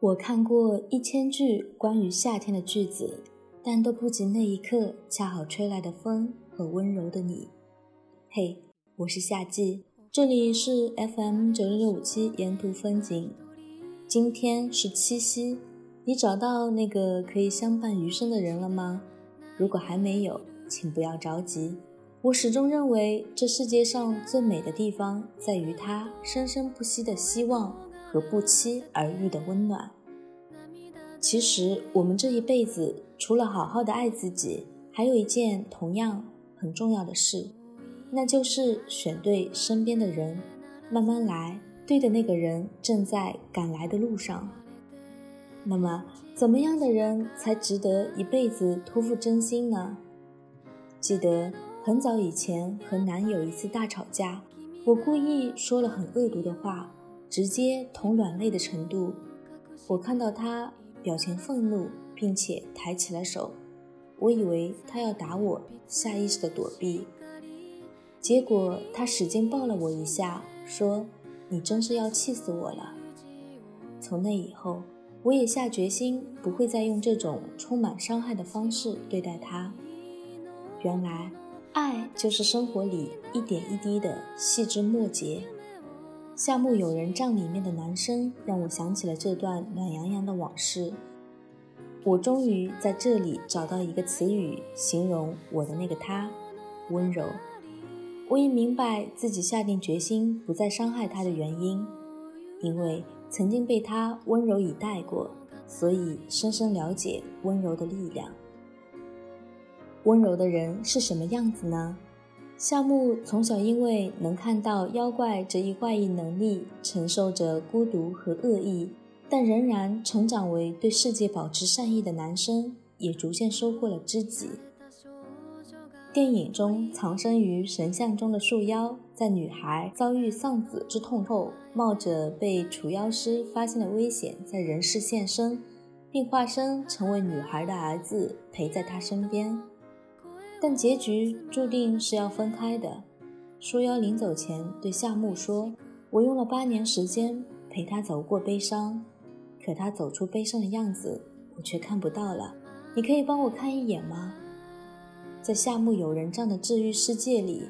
我看过一千句关于夏天的句子，但都不及那一刻恰好吹来的风和温柔的你。嘿，我是夏季，这里是 FM 九六六五七沿途风景。今天是七夕，你找到那个可以相伴余生的人了吗？如果还没有，请不要着急。我始终认为，这世界上最美的地方在于它生生不息的希望。和不期而遇的温暖。其实，我们这一辈子除了好好的爱自己，还有一件同样很重要的事，那就是选对身边的人，慢慢来，对的那个人正在赶来的路上。那么，怎么样的人才值得一辈子托付真心呢？记得很早以前和男友一次大吵架，我故意说了很恶毒的话。直接同软肋的程度，我看到他表情愤怒，并且抬起了手，我以为他要打我，下意识的躲避。结果他使劲抱了我一下，说：“你真是要气死我了。”从那以后，我也下决心不会再用这种充满伤害的方式对待他。原来，爱就是生活里一点一滴的细枝末节。夏目友人帐里面的男生让我想起了这段暖洋洋的往事。我终于在这里找到一个词语形容我的那个他，温柔。我也明白自己下定决心不再伤害他的原因，因为曾经被他温柔以待过，所以深深了解温柔的力量。温柔的人是什么样子呢？夏目从小因为能看到妖怪这一怪异能力，承受着孤独和恶意，但仍然成长为对世界保持善意的男生，也逐渐收获了知己。电影中藏身于神像中的树妖，在女孩遭遇丧子之痛后，冒着被除妖师发现的危险，在人世现身，并化身成为女孩的儿子，陪在她身边。但结局注定是要分开的。树妖临走前对夏目说：“我用了八年时间陪他走过悲伤，可他走出悲伤的样子，我却看不到了。你可以帮我看一眼吗？”在夏目友人帐的治愈世界里，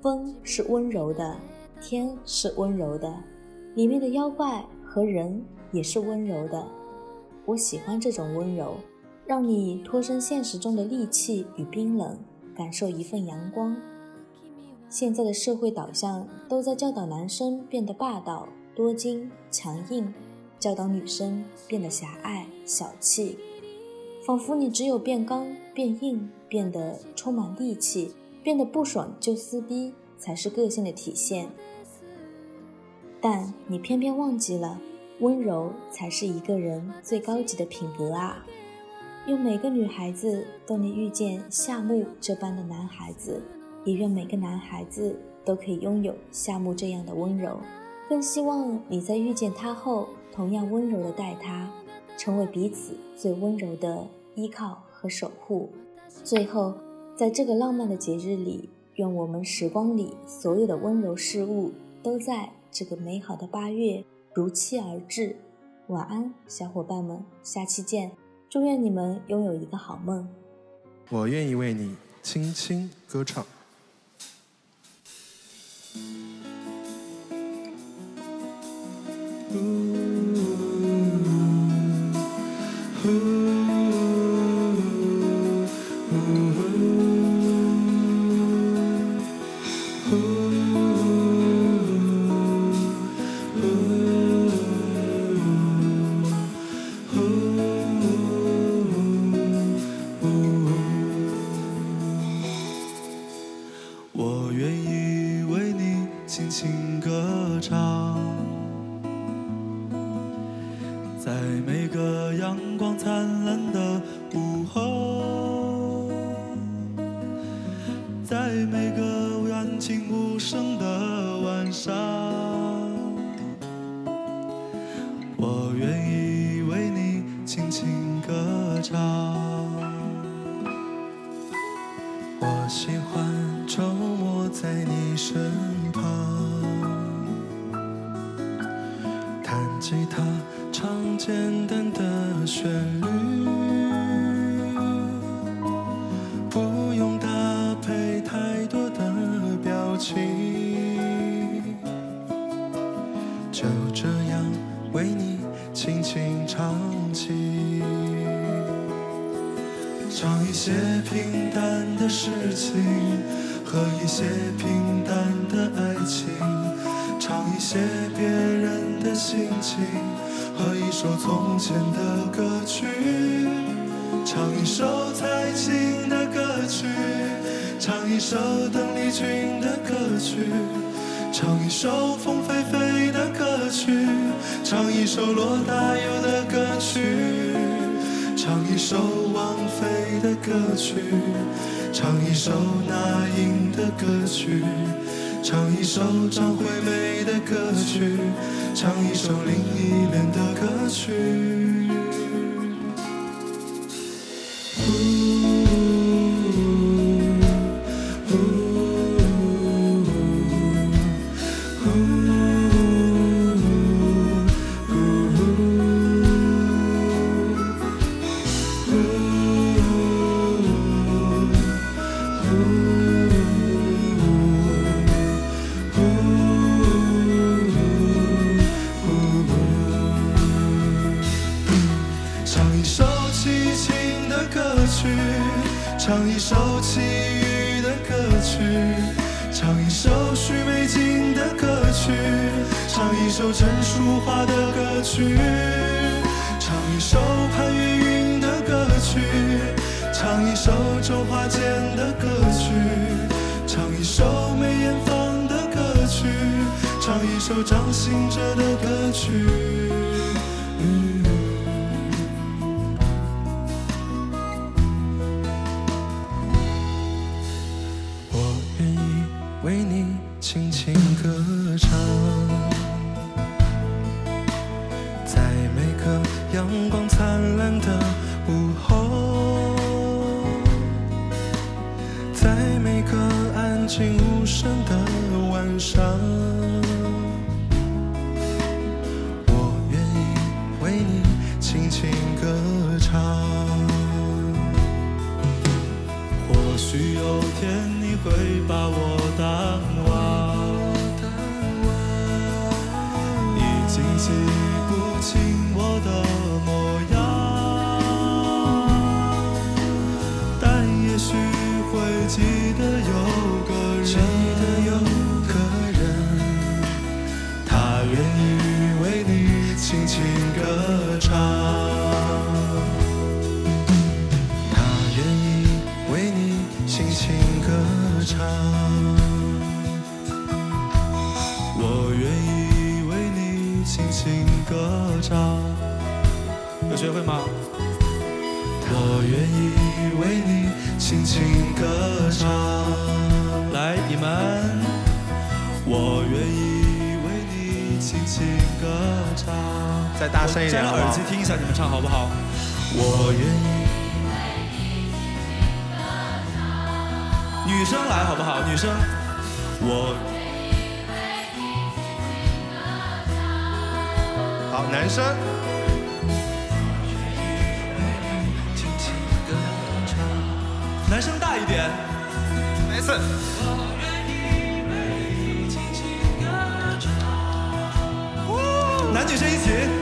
风是温柔的，天是温柔的，里面的妖怪和人也是温柔的。我喜欢这种温柔。让你脱身现实中的戾气与冰冷，感受一份阳光。现在的社会导向都在教导男生变得霸道、多金、强硬，教导女生变得狭隘、小气，仿佛你只有变刚、变硬、变得充满戾气、变得不爽就撕逼，才是个性的体现。但你偏偏忘记了，温柔才是一个人最高级的品格啊！愿每个女孩子都能遇见夏目这般的男孩子，也愿每个男孩子都可以拥有夏目这样的温柔。更希望你在遇见他后，同样温柔的待他，成为彼此最温柔的依靠和守护。最后，在这个浪漫的节日里，愿我们时光里所有的温柔事物，都在这个美好的八月如期而至。晚安，小伙伴们，下期见。祝愿你们拥有一个好梦。我愿意为你轻轻歌唱。阳光灿烂的午后。在每个安静无声的晚上我愿意为你轻轻歌唱。我喜欢周末在你身旁弹吉他唱简单的旋律，不用搭配太多的表情，就这样为你轻轻唱起，唱一些平淡的事情和一些平淡的爱情，唱一些别人的心情和一首从前的歌曲，唱一首蔡琴的歌曲，唱一首邓丽君的歌曲，唱一首凤飞飞的歌曲，唱一首罗大佑的歌曲。唱一首王菲的歌曲，唱一首那英的歌曲，唱一首张惠妹的歌曲，唱一首林忆莲的歌曲。唱一首奇遇的歌曲，唱一首许美静的歌曲，唱一首陈淑桦的歌曲，唱一首潘越云的歌曲，唱一首周华健的歌曲，唱一首梅艳芳的歌曲，唱一首张信哲的歌曲。静无声的晚上，我愿意为你轻轻歌唱。或许有天你会把我当，轻轻歌唱。有学会吗？我愿意为你轻轻歌唱。来，你们，我愿意为你轻轻歌唱。再大声一点摘了耳机听一下你们唱好不好？我愿意。女生来好不好？女生，我好，男生。男生大一点。没事。男女生一起。